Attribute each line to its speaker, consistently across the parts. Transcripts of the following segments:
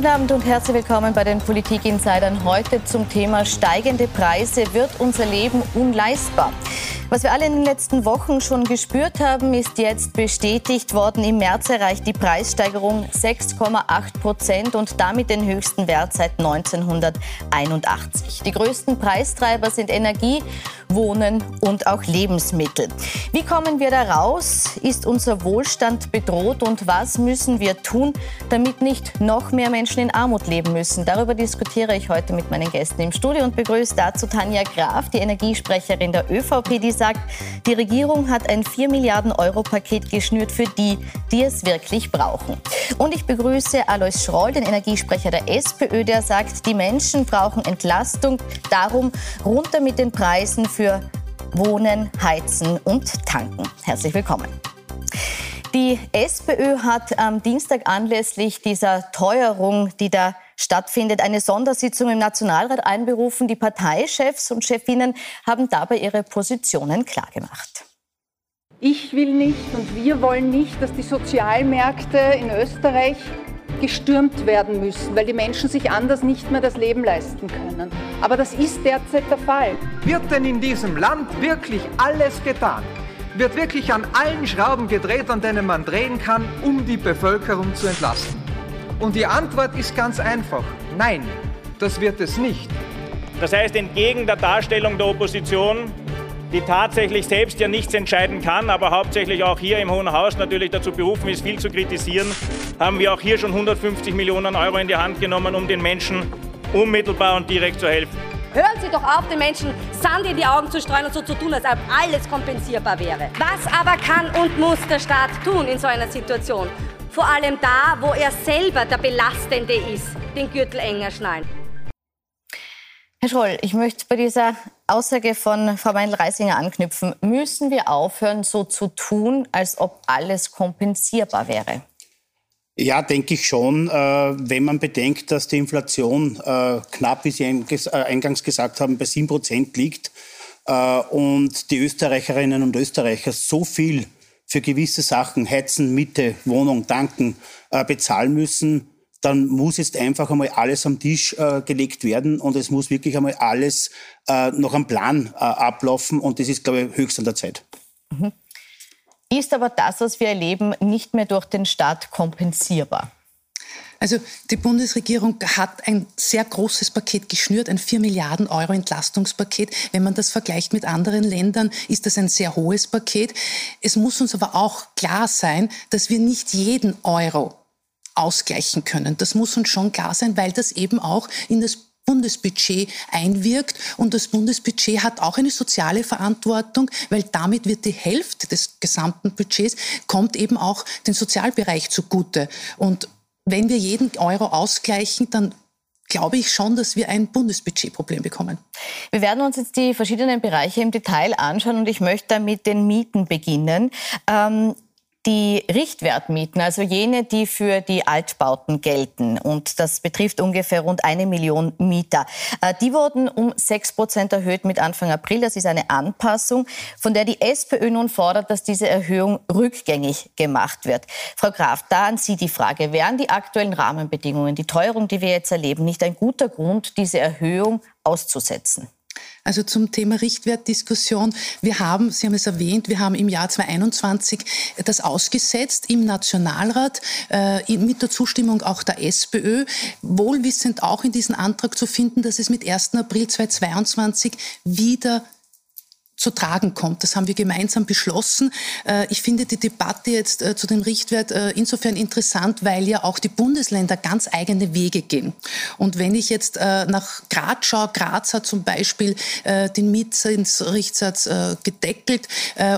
Speaker 1: Guten Abend und herzlich willkommen bei den Politik-Insidern. Heute zum Thema steigende Preise. Wird unser Leben unleistbar? Was wir alle in den letzten Wochen schon gespürt haben, ist jetzt bestätigt worden. Im März erreicht die Preissteigerung 6,8 Prozent und damit den höchsten Wert seit 1981. Die größten Preistreiber sind Energie, Wohnen und auch Lebensmittel. Wie kommen wir da raus? Ist unser Wohlstand bedroht und was müssen wir tun, damit nicht noch mehr Menschen in Armut leben müssen? Darüber diskutiere ich heute mit meinen Gästen im Studio und begrüße dazu Tanja Graf, die Energiesprecherin der ÖVP, die sagt, die Regierung hat ein 4 Milliarden Euro Paket geschnürt für die, die es wirklich brauchen. Und ich begrüße Alois Schroll, den Energiesprecher der SPÖ, der sagt, die Menschen brauchen Entlastung. Darum runter mit den Preisen für Wohnen, Heizen und Tanken. Herzlich willkommen. Die SPÖ hat am Dienstag anlässlich dieser Teuerung, die da stattfindet, eine Sondersitzung im Nationalrat einberufen. Die Parteichefs und Chefinnen haben dabei ihre Positionen klargemacht.
Speaker 2: Ich will nicht und wir wollen nicht, dass die Sozialmärkte in Österreich gestürmt werden müssen, weil die Menschen sich anders nicht mehr das Leben leisten können. Aber das ist derzeit der Fall.
Speaker 3: Wird denn in diesem Land wirklich alles getan? Wird wirklich an allen Schrauben gedreht, an denen man drehen kann, um die Bevölkerung zu entlasten? Und die Antwort ist ganz einfach. Nein, das wird es nicht.
Speaker 4: Das heißt, entgegen der Darstellung der Opposition, die tatsächlich selbst ja nichts entscheiden kann, aber hauptsächlich auch hier im Hohen Haus natürlich dazu berufen ist, viel zu kritisieren, haben wir auch hier schon 150 Millionen Euro in die Hand genommen, um den Menschen unmittelbar und direkt zu helfen.
Speaker 5: Hören Sie doch auf, den Menschen Sand in die Augen zu streuen und so zu tun, als ob alles kompensierbar wäre. Was aber kann und muss der Staat tun in so einer Situation? Vor allem da, wo er selber der Belastende ist, den Gürtel enger schnallen.
Speaker 1: Herr Schroll, ich möchte bei dieser Aussage von Frau Meindl-Reisinger anknüpfen. Müssen wir aufhören, so zu tun, als ob alles kompensierbar wäre?
Speaker 6: Ja, denke ich schon. Äh, wenn man bedenkt, dass die Inflation äh, knapp, wie Sie äh, eingangs gesagt haben, bei 7 Prozent liegt und die Österreicherinnen und Österreicher so viel für gewisse Sachen, Heizen, Miete, Wohnung, Tanken, äh, bezahlen müssen, dann muss jetzt einfach einmal alles am Tisch äh, gelegt werden und es muss wirklich einmal alles äh, noch am Plan äh, ablaufen und das ist, glaube ich, höchst an der Zeit.
Speaker 1: Mhm. Ist aber das, was wir erleben, nicht mehr durch den Staat kompensierbar?
Speaker 7: Also die Bundesregierung hat ein sehr großes Paket geschnürt, ein 4 Milliarden Euro Entlastungspaket. Wenn man das vergleicht mit anderen Ländern, ist das ein sehr hohes Paket. Es muss uns aber auch klar sein, dass wir nicht jeden Euro ausgleichen können. Das muss uns schon klar sein, weil das eben auch in das Bundesbudget einwirkt. Und das Bundesbudget hat auch eine soziale Verantwortung, weil damit wird die Hälfte des gesamten Budgets, kommt eben auch den Sozialbereich zugute. Und wenn wir jeden Euro ausgleichen, dann glaube ich schon, dass wir ein Bundesbudgetproblem bekommen.
Speaker 1: Wir werden uns jetzt die verschiedenen Bereiche im Detail anschauen und ich möchte mit den Mieten beginnen. Ähm, die Richtwertmieten, also jene, die für die Altbauten gelten, und das betrifft ungefähr rund eine Million Mieter, äh, die wurden um sechs Prozent erhöht mit Anfang April. Das ist eine Anpassung, von der die SPÖ nun fordert, dass diese Erhöhung rückgängig gemacht wird. Frau Graf, da an Sie die Frage, wären die aktuellen Rahmenbedingungen, die Teuerung, die wir jetzt erleben, nicht ein guter Grund, diese Erhöhung auszusetzen?
Speaker 7: Also zum Thema Richtwertdiskussion. Wir haben, Sie haben es erwähnt, wir haben im Jahr 2021 das ausgesetzt im Nationalrat äh, mit der Zustimmung auch der SPÖ, wohlwissend auch in diesem Antrag zu finden, dass es mit 1. April 2022 wieder zu tragen kommt. Das haben wir gemeinsam beschlossen. Äh, ich finde die Debatte jetzt äh, zu dem Richtwert äh, insofern interessant, weil ja auch die Bundesländer ganz eigene Wege gehen. Und wenn ich jetzt nach Graz schaue, Graz hat zum Beispiel den Mietzinsrichtsatz gedeckelt.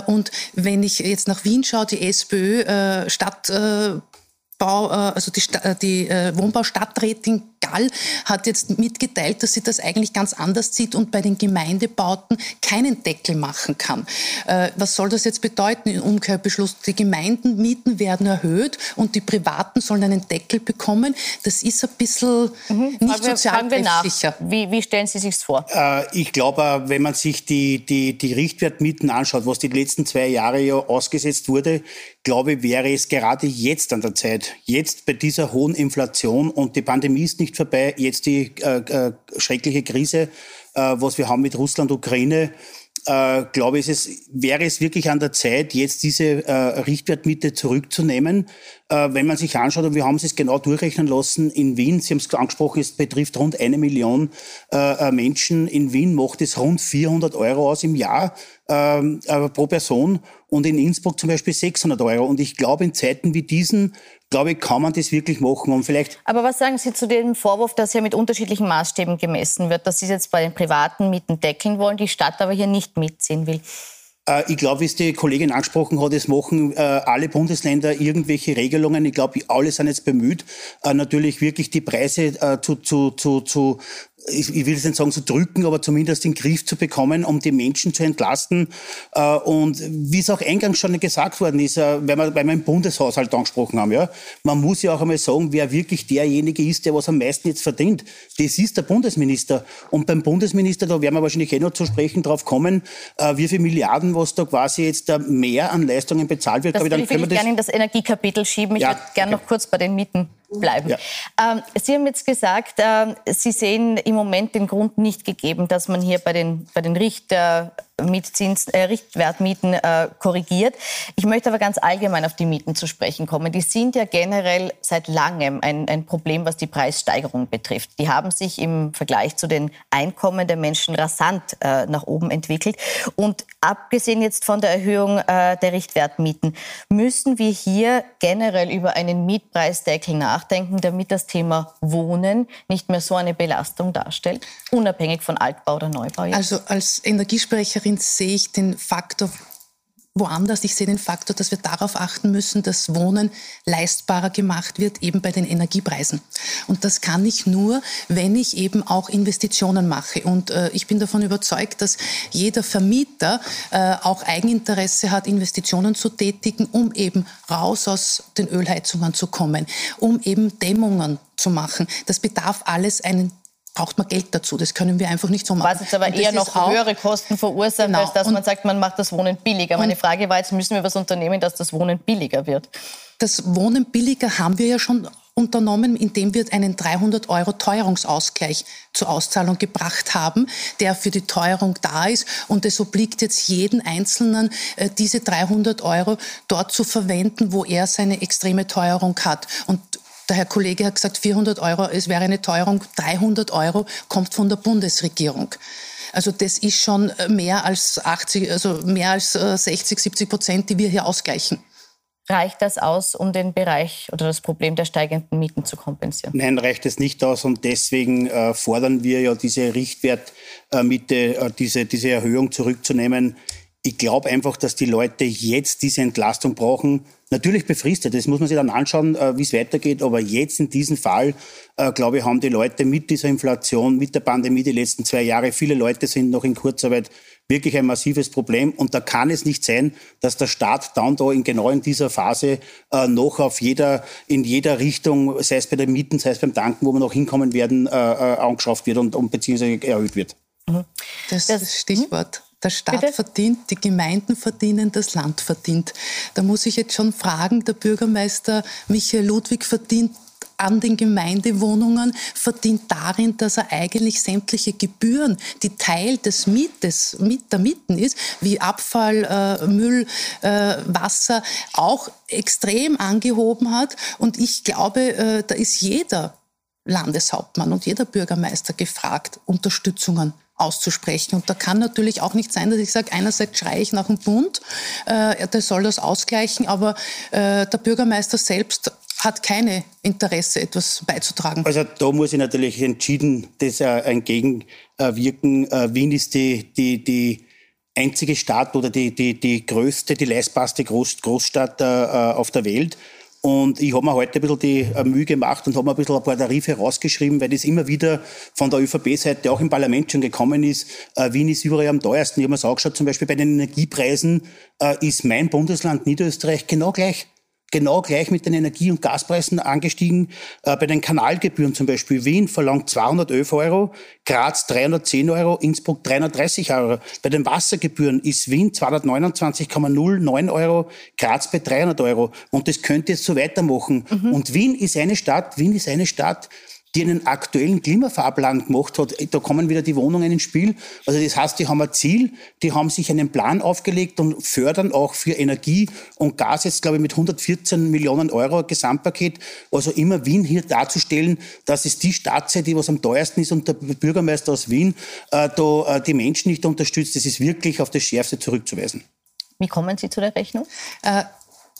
Speaker 7: Und wenn ich jetzt nach Wien schaue, die SPÖ Stadt also die, die Wohnbaustadträtin Gall hat jetzt mitgeteilt, dass sie das eigentlich ganz anders sieht und bei den Gemeindebauten keinen Deckel machen kann. Äh, was soll das jetzt bedeuten im Umkehrbeschluss? Die Gemeindenmieten werden erhöht und die Privaten sollen einen Deckel bekommen. Das ist ein bisschen mhm. nicht sozialrechtssicher.
Speaker 1: Wie, wie stellen Sie sich vor?
Speaker 6: Äh, ich glaube, wenn man sich die, die, die Richtwertmieten anschaut, was die letzten zwei Jahre ja ausgesetzt wurde, glaube ich, wäre es gerade jetzt an der Zeit, jetzt bei dieser hohen Inflation und die Pandemie ist nicht vorbei, jetzt die äh, äh, schreckliche Krise, äh, was wir haben mit Russland, Ukraine, äh, glaube ich, es wäre es wirklich an der Zeit, jetzt diese äh, Richtwertmiete zurückzunehmen. Äh, wenn man sich anschaut, und wir haben es genau durchrechnen lassen, in Wien, Sie haben es angesprochen, es betrifft rund eine Million äh, äh Menschen. In Wien macht es rund 400 Euro aus im Jahr ähm, äh, pro Person und in Innsbruck zum Beispiel 600 Euro. Und ich glaube, in Zeiten wie diesen glaube ich, kann man das wirklich machen. Und vielleicht
Speaker 1: Aber was sagen Sie zu dem Vorwurf, dass ja mit unterschiedlichen Maßstäben gemessen wird, dass Sie jetzt bei den privaten Mieten deckeln wollen, die Stadt aber hier nicht mitziehen will?
Speaker 6: Äh, ich glaube, wie es die Kollegin angesprochen hat, es machen äh, alle Bundesländer irgendwelche Regelungen. Ich glaube, alle sind jetzt bemüht, äh, natürlich wirklich die Preise zu, zu, zu, zu ich, ich will es nicht sagen zu drücken, aber zumindest in den Griff zu bekommen, um die Menschen zu entlasten. Äh, und wie es auch eingangs schon gesagt worden ist, äh, weil wir, weil wir im Bundeshaushalt angesprochen haben, ja, man muss ja auch einmal sagen, wer wirklich derjenige ist, der was am meisten jetzt verdient. Das ist der Bundesminister. Und beim Bundesminister, da werden wir wahrscheinlich eh noch zu sprechen drauf kommen, äh, wie viele Milliarden, was da quasi jetzt mehr an Leistungen bezahlt wird.
Speaker 1: Das würde ich, ich gerne in das Energiekapitel schieben. Ich ja, würde gerne okay. noch kurz bei den Mieten bleiben. Ja. Ähm, Sie haben jetzt gesagt, äh, Sie sehen im Moment den Grund nicht gegeben, dass man hier bei den, bei den Richter Mietzins, äh, Richtwertmieten äh, korrigiert. Ich möchte aber ganz allgemein auf die Mieten zu sprechen kommen. Die sind ja generell seit langem ein, ein Problem, was die Preissteigerung betrifft. Die haben sich im Vergleich zu den Einkommen der Menschen rasant äh, nach oben entwickelt. Und abgesehen jetzt von der Erhöhung äh, der Richtwertmieten, müssen wir hier generell über einen Mietpreisdeckel nachdenken, damit das Thema Wohnen nicht mehr so eine Belastung darstellt, unabhängig von Altbau oder Neubau.
Speaker 7: Jetzt. Also als Energiesprecherin Bürgerin sehe ich den Faktor woanders. Ich sehe den Faktor, dass wir darauf achten müssen, dass Wohnen leistbarer gemacht wird, eben bei den Energiepreisen. Und das kann ich nur, wenn ich eben auch Investitionen mache. Und äh, ich bin davon überzeugt, dass jeder Vermieter äh, auch Eigeninteresse hat, Investitionen zu tätigen, um eben raus aus den Ölheizungen zu kommen, um eben Dämmungen zu machen. Das bedarf alles einen braucht man Geld dazu. Das können wir einfach nicht so machen.
Speaker 1: Was jetzt aber eher noch höhere Kosten verursacht, genau. als dass und man sagt, man macht das Wohnen billiger. Meine Frage war jetzt, müssen wir was unternehmen, dass das Wohnen billiger wird?
Speaker 7: Das Wohnen billiger haben wir ja schon unternommen, indem wir einen 300 Euro Teuerungsausgleich zur Auszahlung gebracht haben, der für die Teuerung da ist. Und es obliegt jetzt jeden Einzelnen, äh, diese 300 Euro dort zu verwenden, wo er seine extreme Teuerung hat. Und der Herr Kollege hat gesagt, 400 Euro, es wäre eine Teuerung, 300 Euro kommt von der Bundesregierung. Also das ist schon mehr als 80, also mehr als 60, äh, 70 Prozent, die wir hier ausgleichen.
Speaker 1: Reicht das aus, um den Bereich oder das Problem der steigenden Mieten zu kompensieren?
Speaker 6: Nein, reicht es nicht aus und deswegen äh, fordern wir ja diese Richtwertmiete, äh, diese, diese Erhöhung zurückzunehmen. Ich glaube einfach, dass die Leute jetzt diese Entlastung brauchen. Natürlich befristet, das muss man sich dann anschauen, äh, wie es weitergeht. Aber jetzt in diesem Fall, äh, glaube ich, haben die Leute mit dieser Inflation, mit der Pandemie die letzten zwei Jahre, viele Leute sind noch in Kurzarbeit, wirklich ein massives Problem. Und da kann es nicht sein, dass der Staat dann da in genau in dieser Phase äh, noch auf jeder, in jeder Richtung, sei es bei den Mieten, sei es beim Tanken, wo wir noch hinkommen werden, äh, äh angeschafft wird und, und beziehungsweise erhöht wird.
Speaker 7: Mhm. Das, das Stichwort. Der Staat Bitte? verdient, die Gemeinden verdienen, das Land verdient. Da muss ich jetzt schon fragen, der Bürgermeister Michael Ludwig verdient an den Gemeindewohnungen verdient darin, dass er eigentlich sämtliche Gebühren, die Teil des Mietes, mit der Mieten ist, wie Abfall, äh, Müll, äh, Wasser, auch extrem angehoben hat. Und ich glaube, äh, da ist jeder Landeshauptmann und jeder Bürgermeister gefragt, Unterstützungen auszusprechen. Und da kann natürlich auch nicht sein, dass ich sage, einerseits schreie ich nach dem Bund, äh, der soll das ausgleichen, aber äh, der Bürgermeister selbst hat keine Interesse, etwas beizutragen.
Speaker 6: Also da muss ich natürlich entschieden das äh, entgegenwirken. Äh, Wien ist die, die, die einzige Stadt oder die, die, die größte, die leistbarste Groß, Großstadt äh, auf der Welt. Und ich habe mir heute ein bisschen die äh, Mühe gemacht und habe mir ein bisschen ein paar Tarife rausgeschrieben, weil das immer wieder von der ÖVP-Seite auch im Parlament schon gekommen ist. Äh, Wien ist überall am teuersten. Ich habe mir das angeschaut, zum Beispiel bei den Energiepreisen äh, ist mein Bundesland Niederösterreich genau gleich genau gleich mit den Energie- und Gaspreisen angestiegen. Äh, bei den Kanalgebühren zum Beispiel Wien verlangt 211 Euro, Graz 310 Euro, Innsbruck 330 Euro. Bei den Wassergebühren ist Wien 229,09 Euro, Graz bei 300 Euro. Und das könnte jetzt so weitermachen. Mhm. Und Wien ist eine Stadt, Wien ist eine Stadt, die einen aktuellen Klimafahrplan gemacht hat. Da kommen wieder die Wohnungen ins Spiel. Also das heißt, die haben ein Ziel, die haben sich einen Plan aufgelegt und fördern auch für Energie und Gas jetzt, glaube ich, mit 114 Millionen Euro Gesamtpaket. Also immer Wien hier darzustellen, dass es die Stadt sei, die was am teuersten ist und der Bürgermeister aus Wien äh, da äh, die Menschen nicht unterstützt. Das ist wirklich auf das Schärfste zurückzuweisen.
Speaker 1: Wie kommen Sie zu der Rechnung?
Speaker 7: Äh,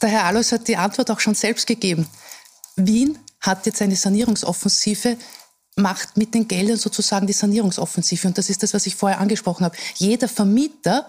Speaker 7: der Herr Alois hat die Antwort auch schon selbst gegeben. Wien hat jetzt eine Sanierungsoffensive macht mit den Geldern sozusagen die Sanierungsoffensive. Und das ist das, was ich vorher angesprochen habe. Jeder Vermieter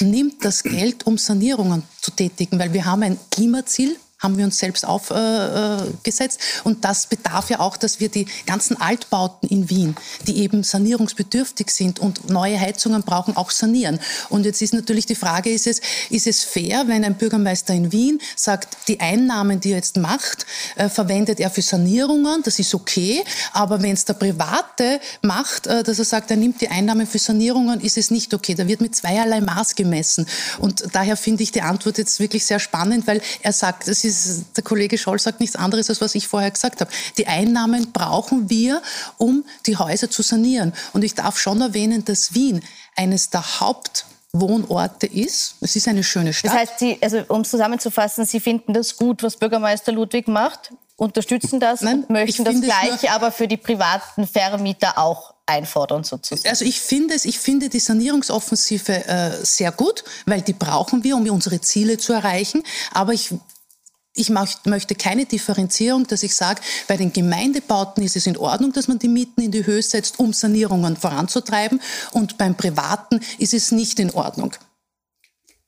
Speaker 7: nimmt das Geld, um Sanierungen zu tätigen, weil wir haben ein Klimaziel haben wir uns selbst aufgesetzt. Äh, und das bedarf ja auch, dass wir die ganzen Altbauten in Wien, die eben sanierungsbedürftig sind und neue Heizungen brauchen, auch sanieren. Und jetzt ist natürlich die Frage, ist es, ist es fair, wenn ein Bürgermeister in Wien sagt, die Einnahmen, die er jetzt macht, äh, verwendet er für Sanierungen, das ist okay. Aber wenn es der Private macht, äh, dass er sagt, er nimmt die Einnahmen für Sanierungen, ist es nicht okay. Da wird mit zweierlei Maß gemessen. Und daher finde ich die Antwort jetzt wirklich sehr spannend, weil er sagt, es ist ist, der Kollege Scholl sagt nichts anderes, als was ich vorher gesagt habe. Die Einnahmen brauchen wir, um die Häuser zu sanieren. Und ich darf schon erwähnen, dass Wien eines der Hauptwohnorte ist. Es ist eine schöne Stadt.
Speaker 1: Das heißt, Sie, also, um es zusammenzufassen, Sie finden das gut, was Bürgermeister Ludwig macht, unterstützen das Nein, und möchten das Gleiche aber für die privaten Vermieter auch einfordern sozusagen.
Speaker 7: Also ich finde es, ich finde die Sanierungsoffensive äh, sehr gut, weil die brauchen wir, um unsere Ziele zu erreichen. Aber ich ich möchte keine Differenzierung, dass ich sage, bei den Gemeindebauten ist es in Ordnung, dass man die Mieten in die Höhe setzt, um Sanierungen voranzutreiben. Und beim Privaten ist es nicht in Ordnung.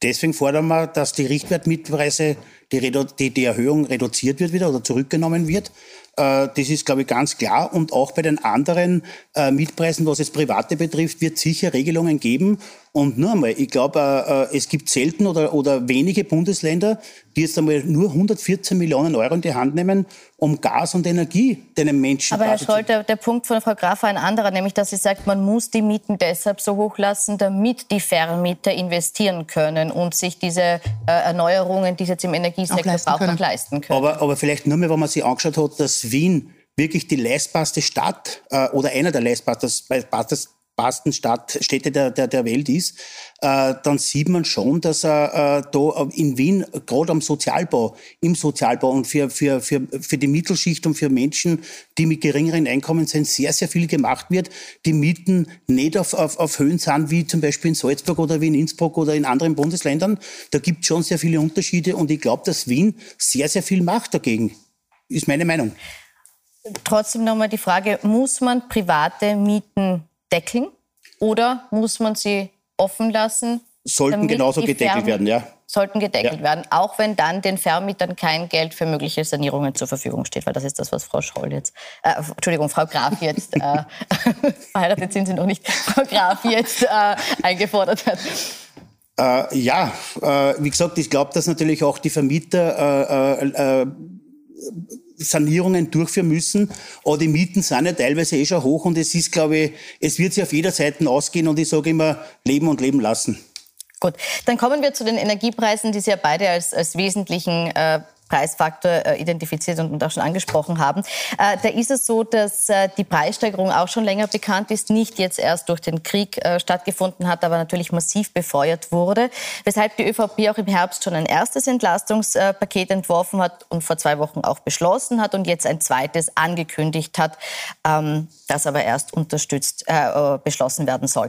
Speaker 6: Deswegen fordern wir, dass die Richtwertmietpreise, die, die, die Erhöhung reduziert wird wieder oder zurückgenommen wird. Äh, das ist, glaube ich, ganz klar. Und auch bei den anderen äh, Mietpreisen, was jetzt Private betrifft, wird sicher Regelungen geben. Und nur einmal, ich glaube, äh, es gibt selten oder, oder wenige Bundesländer, die jetzt einmal nur 114 Millionen Euro in die Hand nehmen, um Gas und Energie den Menschen
Speaker 1: Aber Herr Scholl, der, der Punkt von Frau Graf war ein anderer, nämlich dass sie sagt, man muss die Mieten deshalb so hoch lassen, damit die Vermieter investieren können und sich diese äh, Erneuerungen, die sie jetzt im Energiesektor brauchen, leisten können.
Speaker 6: Aber, aber vielleicht nur mal, wenn man sich angeschaut hat, dass Wien wirklich die leistbarste Stadt äh, oder einer der leistbarsten Stadtstädte der, der, der Welt ist, äh, dann sieht man schon, dass er äh, da in Wien gerade am Sozialbau, im Sozialbau und für, für, für, für die Mittelschicht und für Menschen, die mit geringeren Einkommen sind, sehr, sehr viel gemacht wird. Die Mieten nicht auf, auf, auf Höhen sind, wie zum Beispiel in Salzburg oder wie in Innsbruck oder in anderen Bundesländern. Da gibt es schon sehr viele Unterschiede und ich glaube, dass Wien sehr, sehr viel macht dagegen. Ist meine Meinung.
Speaker 1: Trotzdem nochmal die Frage, muss man private Mieten deckeln oder muss man sie offen lassen?
Speaker 6: Sollten genauso gedeckelt werden, ja.
Speaker 1: Sollten gedeckelt ja. werden, auch wenn dann den Vermietern kein Geld für mögliche Sanierungen zur Verfügung steht, weil das ist das, was Frau Scholl jetzt, äh, Entschuldigung, Frau Graf jetzt, äh, verheiratet sind Sie noch nicht, Frau Graf jetzt äh, eingefordert hat.
Speaker 6: Äh, ja, äh, wie gesagt, ich glaube, dass natürlich auch die Vermieter äh, Sanierungen durchführen müssen. Aber die Mieten sind ja teilweise eh schon hoch und es ist, glaube ich, es wird sich auf jeder Seite ausgehen und ich sage immer, leben und leben lassen.
Speaker 1: Gut, dann kommen wir zu den Energiepreisen, die Sie ja beide als, als wesentlichen äh, Preisfaktor äh, identifiziert und auch schon angesprochen haben. Äh, da ist es so, dass äh, die Preissteigerung auch schon länger bekannt ist, nicht jetzt erst durch den Krieg stattgefunden hat, aber natürlich massiv befeuert wurde, weshalb die ÖVP auch im Herbst schon ein erstes Entlastungspaket entworfen hat und vor zwei Wochen auch beschlossen hat und jetzt ein zweites angekündigt hat, ähm, das aber erst unterstützt beschlossen werden soll.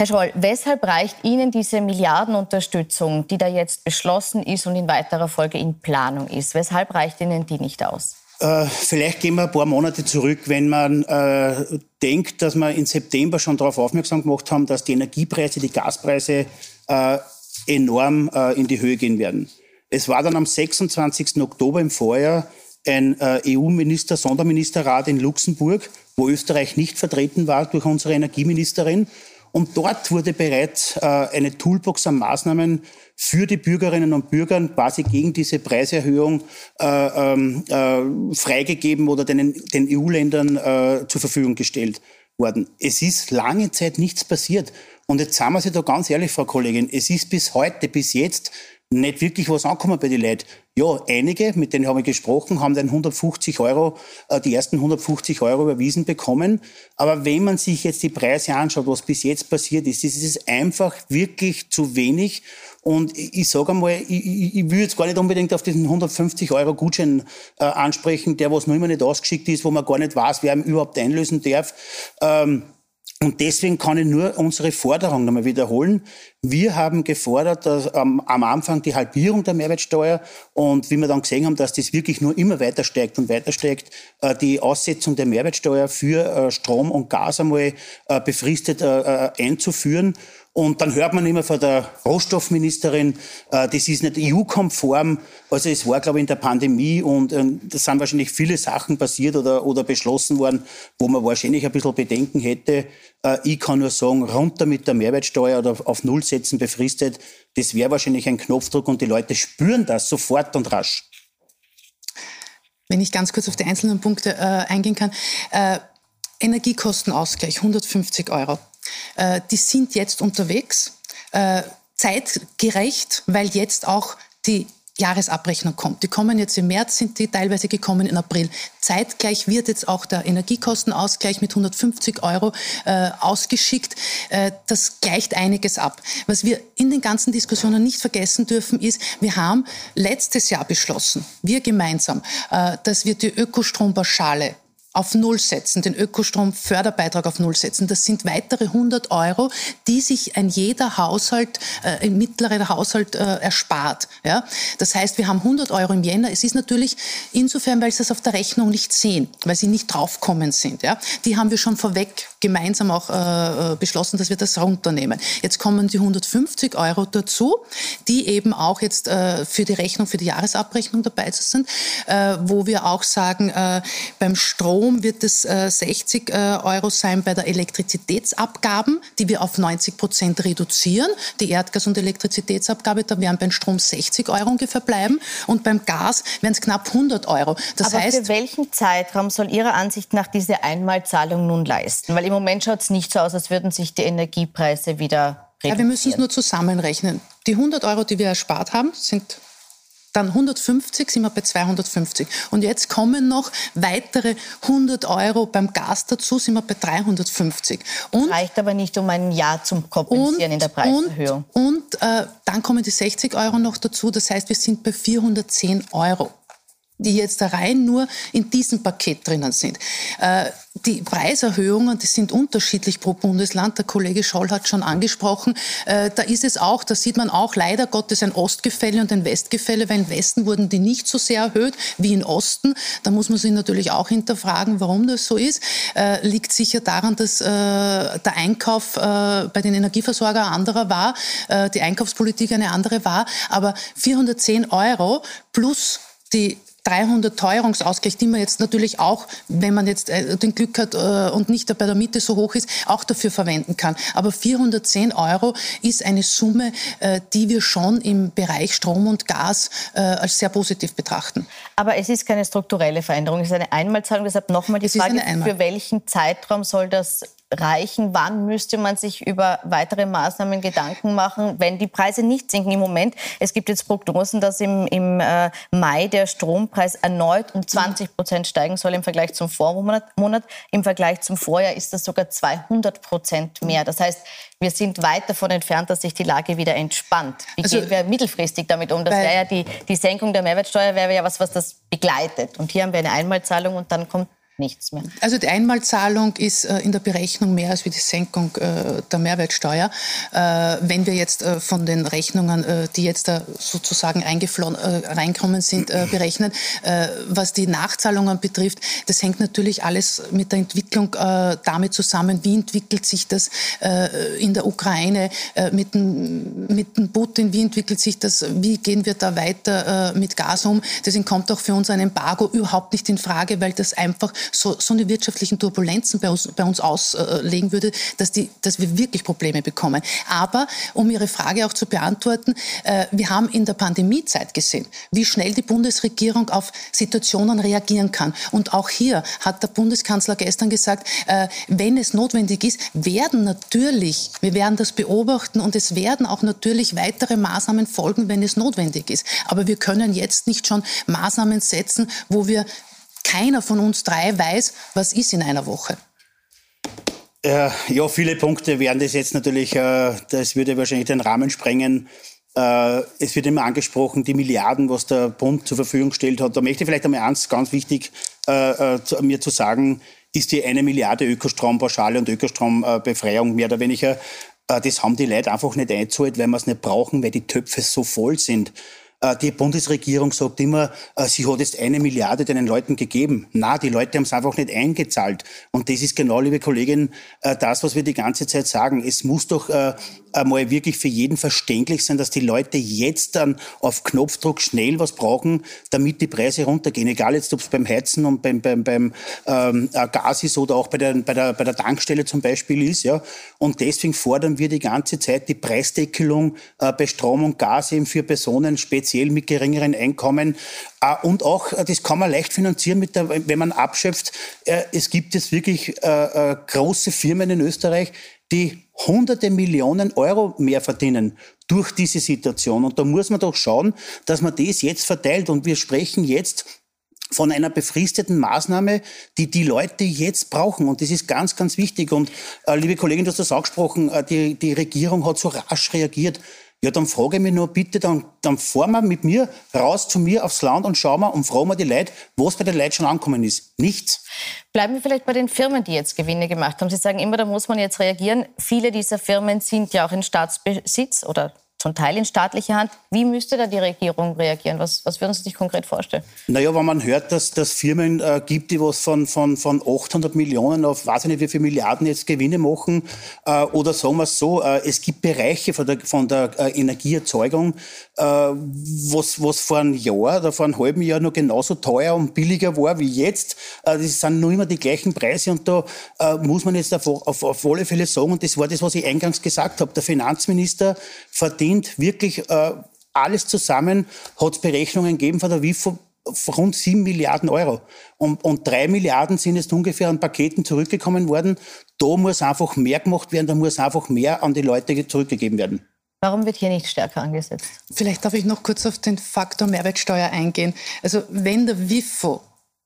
Speaker 1: Herr Schroll, weshalb reicht Ihnen diese Milliardenunterstützung, die da jetzt beschlossen ist und in weiterer Folge in Planung ist, weshalb reicht Ihnen die nicht aus?
Speaker 6: Äh, vielleicht gehen wir ein paar Monate zurück, wenn man äh, denkt, dass wir im September schon darauf aufmerksam gemacht haben, dass die Energiepreise, die Gaspreise äh, enorm äh, in die Höhe gehen werden. Es war dann am 26. Oktober im Vorjahr ein äh, EU-Minister, Sonderministerrat in Luxemburg, wo Österreich nicht vertreten war durch unsere Energieministerin. Und dort wurde bereits äh, eine Toolbox an Maßnahmen für die Bürgerinnen und Bürger quasi gegen diese Preiserhöhung äh, ähm, äh, freigegeben oder den, EU-Ländern äh, zur Verfügung gestellt worden. Es ist lange Zeit nichts passiert. Und jetzt sagen wir Sie da ganz ehrlich, Frau Kollegin, es ist bis heute, bis jetzt nicht wirklich was angekommen bei den Leuten. Ja, einige, mit denen habe ich gesprochen, haben dann 150 Euro, äh, die ersten 150 Euro überwiesen bekommen. Aber wenn man sich jetzt die Preise anschaut, was bis jetzt passiert ist, ist es einfach wirklich zu wenig. Und ich, sage einmal, ich, ich, ich will jetzt gar nicht unbedingt auf diesen 150 Euro Gutschein äh, ansprechen, der was noch immer nicht ausgeschickt ist, wo man gar nicht weiß, wer ihn überhaupt einlösen darf. Ähm, und deswegen kann ich nur unsere Forderung nochmal wiederholen. Wir haben gefordert, dass ähm, am Anfang die Halbierung der Mehrwertsteuer und wie wir dann gesehen haben, dass das wirklich nur immer weiter steigt und weiter steigt, äh, die Aussetzung der Mehrwertsteuer für äh, Strom und Gas einmal äh, befristet äh, äh, einzuführen. Und dann hört man immer von der Rohstoffministerin, äh, das ist nicht EU-konform. Also es war, glaube ich, in der Pandemie und äh, da sind wahrscheinlich viele Sachen passiert oder, oder beschlossen worden, wo man wahrscheinlich ein bisschen Bedenken hätte. Äh, ich kann nur sagen, runter mit der Mehrwertsteuer oder auf Null setzen befristet. Das wäre wahrscheinlich ein Knopfdruck und die Leute spüren das sofort und rasch.
Speaker 7: Wenn ich ganz kurz auf die einzelnen Punkte äh, eingehen kann. Äh, Energiekostenausgleich, 150 Euro. Äh, die sind jetzt unterwegs, äh, zeitgerecht, weil jetzt auch die Jahresabrechnung kommt. Die kommen jetzt im März, sind die teilweise gekommen in April. Zeitgleich wird jetzt auch der Energiekostenausgleich mit 150 Euro äh, ausgeschickt. Äh, das gleicht einiges ab. Was wir in den ganzen Diskussionen nicht vergessen dürfen, ist, wir haben letztes Jahr beschlossen, wir gemeinsam, äh, dass wir die Ökostrompauschale auf Null setzen, den Ökostromförderbeitrag auf Null setzen. Das sind weitere 100 Euro, die sich ein jeder Haushalt, äh, ein mittlerer Haushalt äh, erspart. Ja? Das heißt, wir haben 100 Euro im Jänner. Es ist natürlich insofern, weil Sie es auf der Rechnung nicht sehen, weil Sie nicht draufkommen sind. Ja? Die haben wir schon vorweg gemeinsam auch äh, äh beschlossen, dass wir das runternehmen. Jetzt kommen die 150 Euro dazu, die eben auch jetzt äh, für die Rechnung, für die Jahresabrechnung dabei sind, äh, wo wir auch sagen, äh, beim Strom wird es äh, 60 äh, Euro sein bei der Elektrizitätsabgaben, die wir auf 90 Prozent reduzieren. Die Erdgas- und Elektrizitätsabgabe, da werden beim Strom 60 Euro ungefähr bleiben und beim Gas werden es knapp 100 Euro.
Speaker 1: Das Aber heißt, für welchen Zeitraum soll Ihrer Ansicht nach diese Einmalzahlung nun leisten? Weil im Moment schaut es nicht so aus, als würden sich die Energiepreise wieder reduzieren.
Speaker 7: Ja, wir müssen es nur zusammenrechnen. Die 100 Euro, die wir erspart haben, sind dann 150 sind wir bei 250. Und jetzt kommen noch weitere 100 Euro beim Gas dazu, sind wir bei 350.
Speaker 1: Und, Reicht aber nicht, um ein Jahr zu kompensieren und, in der Preiserhöhung.
Speaker 7: Und, und äh, dann kommen die 60 Euro noch dazu. Das heißt, wir sind bei 410 Euro die jetzt rein nur in diesem Paket drinnen sind. Äh, die Preiserhöhungen, die sind unterschiedlich pro Bundesland. Der Kollege Scholl hat schon angesprochen. Äh, da ist es auch, da sieht man auch leider Gottes ein Ostgefälle und ein Westgefälle, weil im Westen wurden die nicht so sehr erhöht wie im Osten. Da muss man sich natürlich auch hinterfragen, warum das so ist. Äh, liegt sicher daran, dass der Einkauf bei den Energieversorgern anderer war, die Einkaufspolitik eine andere war. Aber 410 Euro plus die 300 Teuerungsausgleich, die man jetzt natürlich auch, wenn man jetzt äh, den Glück hat äh, und nicht bei der Miete so hoch ist, auch dafür verwenden kann. Aber 410 Euro ist eine Summe, äh, die wir schon im Bereich Strom und Gas als sehr positiv betrachten.
Speaker 1: Aber es ist keine strukturelle Veränderung, es ist eine Einmalzahlung. Deshalb nochmal die es Frage, für welchen Zeitraum soll das reichen? Wann müsste man sich über weitere Maßnahmen Gedanken machen, wenn die Preise nicht sinken im Moment? Es gibt jetzt Prognosen, dass im, im äh, Mai der Strompreis erneut um 20 Prozent steigen soll im Vergleich zum Vormonat. Im Vergleich zum Vorjahr ist das sogar 200 Prozent mehr. Das heißt, wir sind weit davon entfernt, dass sich die Lage wieder entspannt. Wie also, gehen wir mittelfristig damit um? Das wäre ja die, die Senkung der Mehrwertsteuer wäre ja was, was das begleitet. Und hier haben wir eine Einmalzahlung und dann kommt nichts mehr.
Speaker 7: Also die Einmalzahlung ist äh, in der Berechnung mehr als wie die Senkung äh, der Mehrwertsteuer. Äh, wenn wir jetzt von den Rechnungen, die jetzt sozusagen reinkommen sind, berechnen, was die Nachzahlungen betrifft, das hängt natürlich alles mit der Entwicklung damit zusammen, wie entwickelt sich das in der Ukraine mit, dem, mit dem Putin, wie entwickelt sich das, wie gehen wir da weiter mit Gas um. Deswegen kommt auch für uns ein Embargo überhaupt nicht in Frage, weil das einfach so, so eine wirtschaftlichen Turbulenzen bei uns, bei uns auslegen würde, dass, die, dass wir wirklich Probleme bekommen. Aber um Ihre Frage auch zu beantworten, äh, wir haben in der Pandemiezeit gesehen, wie schnell die Bundesregierung auf Situationen reagieren kann. Und auch hier hat der Bundeskanzler gestern gesagt, äh, wenn es notwendig ist, werden natürlich, wir werden das beobachten und es werden auch natürlich weitere Maßnahmen folgen, wenn es notwendig ist. Aber wir können jetzt nicht schon Maßnahmen setzen, wo wir keiner von uns drei weiß, was ist in einer Woche.
Speaker 6: Äh, ja, viele Punkte wären das jetzt natürlich, äh, das würde wahrscheinlich den Rahmen sprengen. Äh, es wird immer angesprochen, die Milliarden, was der Bund zur Verfügung gestellt hat. Da möchte ich vielleicht einmal eins ganz wichtig äh, mir zu sagen, ist die eine Milliarde Ökostrompauschale und Ökostrombefreiung mehr oder weniger. Das haben die Leute einfach nicht eingezahlt, weil wir es nicht brauchen, weil die Töpfe so voll sind. Äh, die Bundesregierung sagt immer, äh, sie hat jetzt eine Milliarde den Leuten gegeben. Na, die Leute haben es einfach nicht eingezahlt. Und das ist genau, liebe Kollegin, äh, das, was wir die ganze Zeit sagen. Es muss doch einmal wirklich für jeden verständlich sein, dass die Leute jetzt dann auf Knopfdruck schnell was brauchen, damit die Preise runtergehen. Egal jetzt, ob es beim Heizen und beim, beim, beim ähm, Gas ist oder auch bei der, bei, der, bei der Tankstelle zum Beispiel ist. Ja. Und deswegen fordern wir die ganze Zeit die Preisdeckelung äh, bei Strom und Gas eben für Personen, speziell mit geringeren Einkommen. Äh, und auch, äh, das kann man leicht finanzieren, mit der, wenn man abschöpft. Äh, es gibt jetzt wirklich große Firmen in Österreich, die hunderte Millionen Euro mehr verdienen durch diese Situation. Und da muss man doch schauen, dass man das jetzt verteilt. Und wir sprechen jetzt von einer befristeten Maßnahme, die die Leute jetzt brauchen. Und das ist ganz, ganz wichtig. Und äh, liebe Kollegin, du hast das angesprochen, äh, die, die Regierung hat so rasch reagiert. Ja, dann frage ich mich nur bitte, dann, dann fahren wir mit mir raus zu mir aufs Land und schauen wir und fragen wir die Leute, was bei den Leuten schon angekommen ist. Nichts.
Speaker 1: Bleiben wir vielleicht bei den Firmen, die jetzt Gewinne gemacht haben. Sie sagen immer, da muss man jetzt reagieren. Viele dieser Firmen sind ja auch in Staatsbesitz oder zum Teil in staatlicher Hand. Wie müsste da die Regierung reagieren? Was, was würden Sie sich konkret vorstellen?
Speaker 6: Naja, wenn man hört, dass es Firmen äh, gibt, die was von, von, von 800 Millionen auf weiß ich nicht wie viele Milliarden jetzt Gewinne machen, äh, oder sagen wir es so, äh, es gibt Bereiche von der, von der äh, Energieerzeugung, äh, was, was vor einem Jahr oder vor einem halben Jahr noch genauso teuer und billiger war wie jetzt. Äh, das sind nur immer die gleichen Preise und da muss man jetzt auf, auf, auf alle Fälle sagen, und das war das, was ich eingangs gesagt habe, der Finanzminister verdient sind wirklich äh, alles zusammen, hat es Berechnungen gegeben von der WIFO rund 7 Milliarden Euro. Und, und 3 Milliarden sind jetzt ungefähr an Paketen zurückgekommen worden. Da muss einfach mehr gemacht werden, da muss einfach mehr an die Leute zurückgegeben werden.
Speaker 1: Warum wird hier nicht stärker angesetzt?
Speaker 7: Vielleicht darf ich noch kurz auf den Faktor Mehrwertsteuer eingehen. Also wenn der WIFO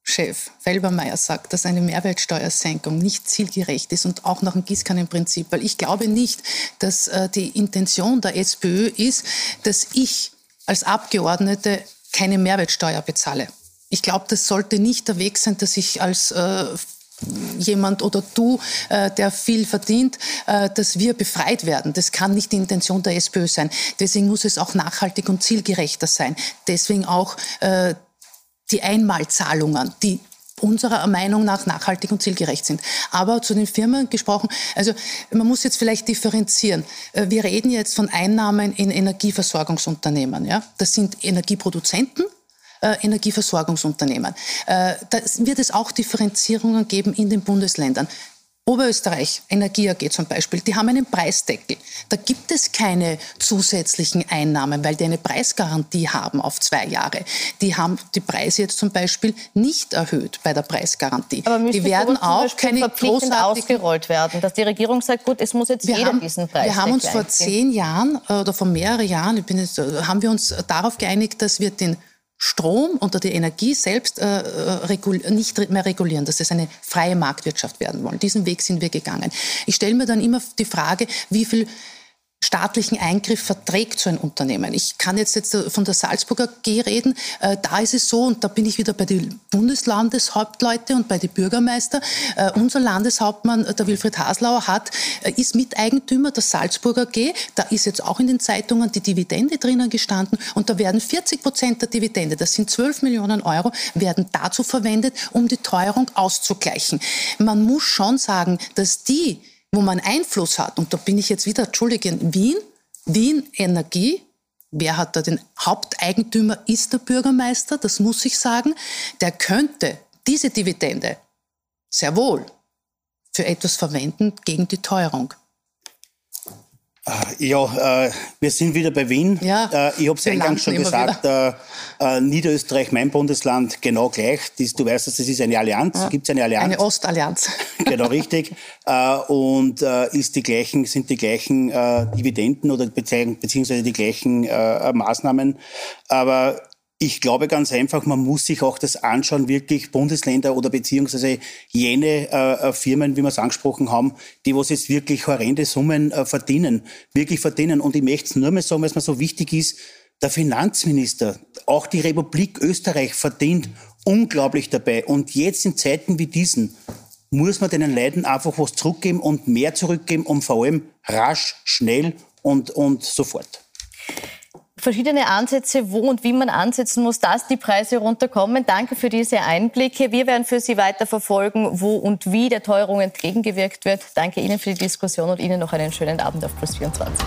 Speaker 7: Chef Felbermeier sagt, dass eine Mehrwertsteuersenkung nicht zielgerecht ist und auch nach dem Gießkannenprinzip, weil ich glaube nicht, dass äh, die Intention der SPÖ ist, dass ich als Abgeordnete keine Mehrwertsteuer bezahle. Ich glaube, das sollte nicht der Weg sein, dass ich als äh, jemand oder du, äh, der viel verdient, äh, dass wir befreit werden. Das kann nicht die Intention der SPÖ sein. Deswegen muss es auch nachhaltig und zielgerechter sein. Deswegen auch äh, die Einmalzahlungen, die unserer Meinung nach nachhaltig und zielgerecht sind. Aber zu den Firmen gesprochen, also man muss jetzt vielleicht differenzieren. Äh, wir reden jetzt von Einnahmen in Energieversorgungsunternehmen. Ja? Das sind Energieproduzenten, äh, Energieversorgungsunternehmen. Äh, da wird es auch Differenzierungen geben in den Bundesländern. Oberösterreich, Energie AG zum Beispiel, die haben einen Preisdeckel. Da gibt es keine zusätzlichen Einnahmen, weil die eine Preisgarantie haben auf zwei Jahre. Die haben die Preise jetzt zum Beispiel nicht erhöht bei der Preisgarantie.
Speaker 1: Aber
Speaker 7: die werden auch keine
Speaker 1: ausgerollt werden, dass die Regierung sagt, gut, es muss jetzt wir jeder
Speaker 7: haben,
Speaker 1: diesen Preis
Speaker 7: Wir haben uns vor zehn Jahren äh, oder vor mehreren Jahren, jetzt, äh, haben wir uns darauf geeinigt, dass wir den Strom oder die Energie selbst äh, äh nicht mehr regulieren, dass es eine freie Marktwirtschaft werden wollen. Diesen Weg sind wir gegangen. Ich stelle mir dann immer die Frage, wie viel staatlichen Eingriff verträgt so ein Unternehmen. Ich kann jetzt, jetzt von der Salzburger G reden. Äh, da ist es so, und da bin ich wieder bei den Bundeslandeshauptleute und bei den Bürgermeister. Äh, unser Landeshauptmann, der Wilfried Haslauer, hat, äh, ist Miteigentümer der Salzburger G. Da ist jetzt auch in den Zeitungen die Dividende drinnen gestanden und da werden 40 Prozent der Dividende, das sind 12 Millionen Euro, werden dazu verwendet, um die Teuerung auszugleichen. Man muss schon sagen, dass die, wo man Einfluss hat, und da bin ich jetzt wieder, Entschuldige, in Wien, Wien Energie, wer hat da den Haupteigentümer, ist der Bürgermeister, das muss ich sagen, der könnte diese Dividende sehr wohl für etwas verwenden gegen die Teuerung.
Speaker 6: Äh, ja, äh, wir sind wieder bei Wien. Ja, äh, ich habe es eingangs schon gesagt, äh, äh, Niederösterreich, mein Bundesland, genau gleich. Das, du weißt, das ist eine Allianz. Ja, Gibt es eine Allianz?
Speaker 7: Eine Ostallianz.
Speaker 6: genau, richtig. Äh, und ist die gleichen, sind die gleichen Dividenden oder beziehungsweise die gleichen Maßnahmen. Aber ich glaube ganz einfach, man muss sich auch das anschauen, wirklich Bundesländer oder beziehungsweise jene äh, Firmen, wie wir es angesprochen haben, die was jetzt wirklich horrende Summen äh, verdienen, wirklich verdienen. Und ich möchte es nur mal sagen, was mir so wichtig ist, der Finanzminister, auch die Republik Österreich verdient unglaublich dabei. Und jetzt in Zeiten wie diesen muss man den Leuten einfach was zurückgeben und mehr zurückgeben und vor allem rasch, schnell und, und sofort
Speaker 1: verschiedene Ansätze, wo und wie man ansetzen muss, dass die Preise runterkommen. Danke für diese Einblicke. Wir werden für Sie weiter verfolgen, wo und wie der Teuerung entgegengewirkt wird. Danke Ihnen für die Diskussion und Ihnen noch einen schönen Abend auf Plus 24.